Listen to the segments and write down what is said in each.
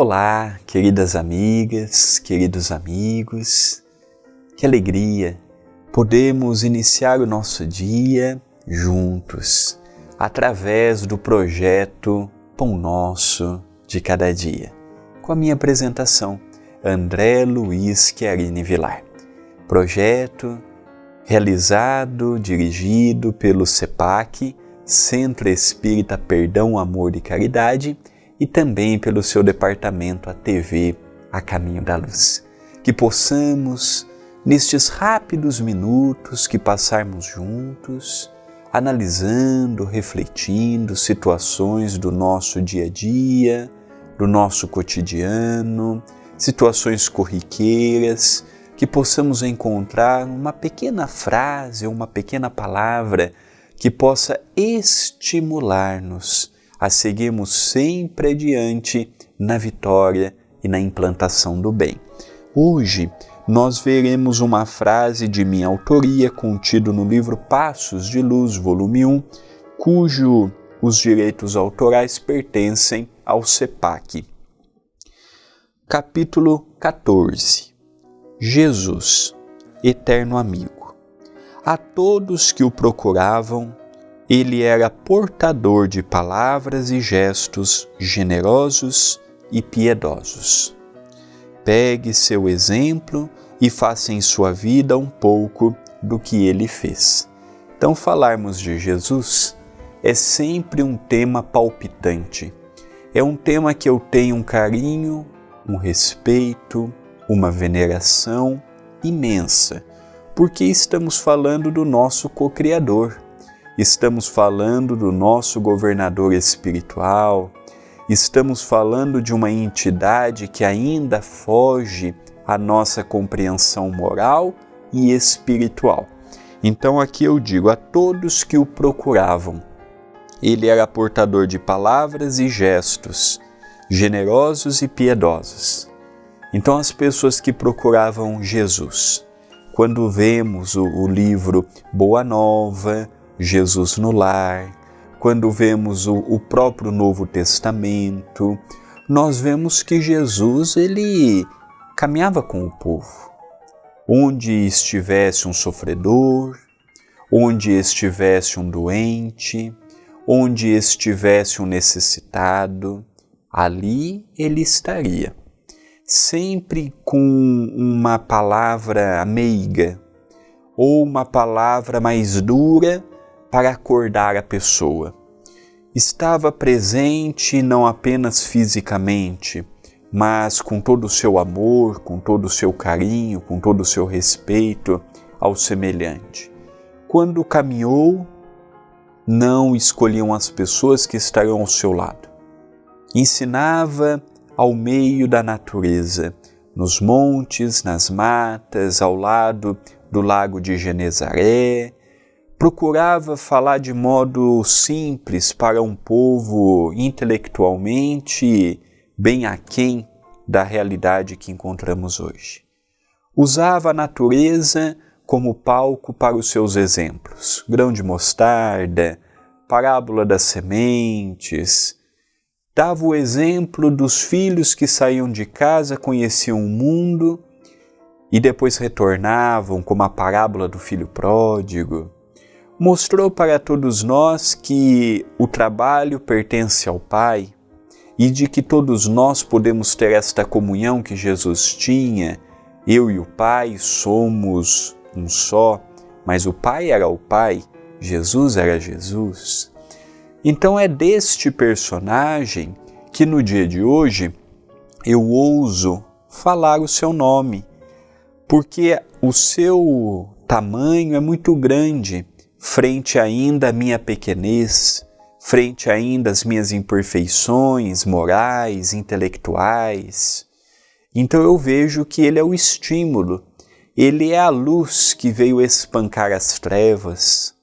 Olá, queridas amigas, queridos amigos, que alegria podemos iniciar o nosso dia juntos através do projeto Pão Nosso de Cada Dia, com a minha apresentação, André Luiz Chiarini Vilar. Projeto realizado, dirigido pelo CEPAC, Centro Espírita Perdão, Amor e Caridade, e também pelo seu departamento, a TV A Caminho da Luz. Que possamos, nestes rápidos minutos que passarmos juntos, analisando, refletindo situações do nosso dia a dia, do nosso cotidiano, situações corriqueiras, que possamos encontrar uma pequena frase uma pequena palavra que possa estimular-nos a seguirmos sempre adiante na vitória e na implantação do bem. Hoje nós veremos uma frase de minha autoria contido no livro Passos de Luz, volume 1, cujo os direitos autorais pertencem ao CEPAC. Capítulo 14 Jesus, eterno amigo. A todos que o procuravam, ele era portador de palavras e gestos generosos e piedosos. Pegue seu exemplo e faça em sua vida um pouco do que ele fez. Então, falarmos de Jesus é sempre um tema palpitante. É um tema que eu tenho um carinho, um respeito, uma veneração imensa, porque estamos falando do nosso co-criador estamos falando do nosso governador espiritual, estamos falando de uma entidade que ainda foge à nossa compreensão moral e espiritual. Então aqui eu digo a todos que o procuravam, ele era portador de palavras e gestos, generosos e piedosos. Então as pessoas que procuravam Jesus, quando vemos o, o livro Boa Nova, Jesus no lar, quando vemos o, o próprio Novo Testamento, nós vemos que Jesus ele caminhava com o povo. Onde estivesse um sofredor, onde estivesse um doente, onde estivesse um necessitado, ali ele estaria. Sempre com uma palavra meiga ou uma palavra mais dura para acordar a pessoa. Estava presente não apenas fisicamente, mas com todo o seu amor, com todo o seu carinho, com todo o seu respeito ao semelhante. Quando caminhou, não escolhiam as pessoas que estariam ao seu lado. Ensinava ao meio da natureza, nos montes, nas matas, ao lado do lago de Genezaré, procurava falar de modo simples para um povo intelectualmente bem aquém da realidade que encontramos hoje. Usava a natureza como palco para os seus exemplos. Grão de mostarda, parábola das sementes. Dava o exemplo dos filhos que saíam de casa, conheciam o mundo e depois retornavam, como a parábola do filho pródigo mostrou para todos nós que o trabalho pertence ao Pai e de que todos nós podemos ter esta comunhão que Jesus tinha. Eu e o Pai somos um só, mas o Pai era o Pai, Jesus era Jesus. Então é deste personagem que no dia de hoje eu ouso falar o seu nome, porque o seu tamanho é muito grande frente ainda à minha pequenez, frente ainda às minhas imperfeições morais, intelectuais. Então eu vejo que ele é o estímulo, ele é a luz que veio espancar as trevas,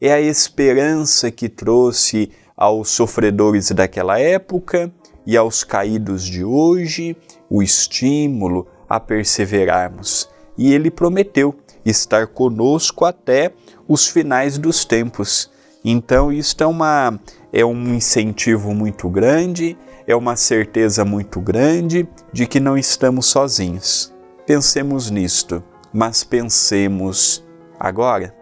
é a esperança que trouxe aos sofredores daquela época e aos caídos de hoje o estímulo a perseverarmos. E ele prometeu estar conosco até os finais dos tempos. Então, isto é, uma, é um incentivo muito grande, é uma certeza muito grande de que não estamos sozinhos. Pensemos nisto, mas pensemos agora.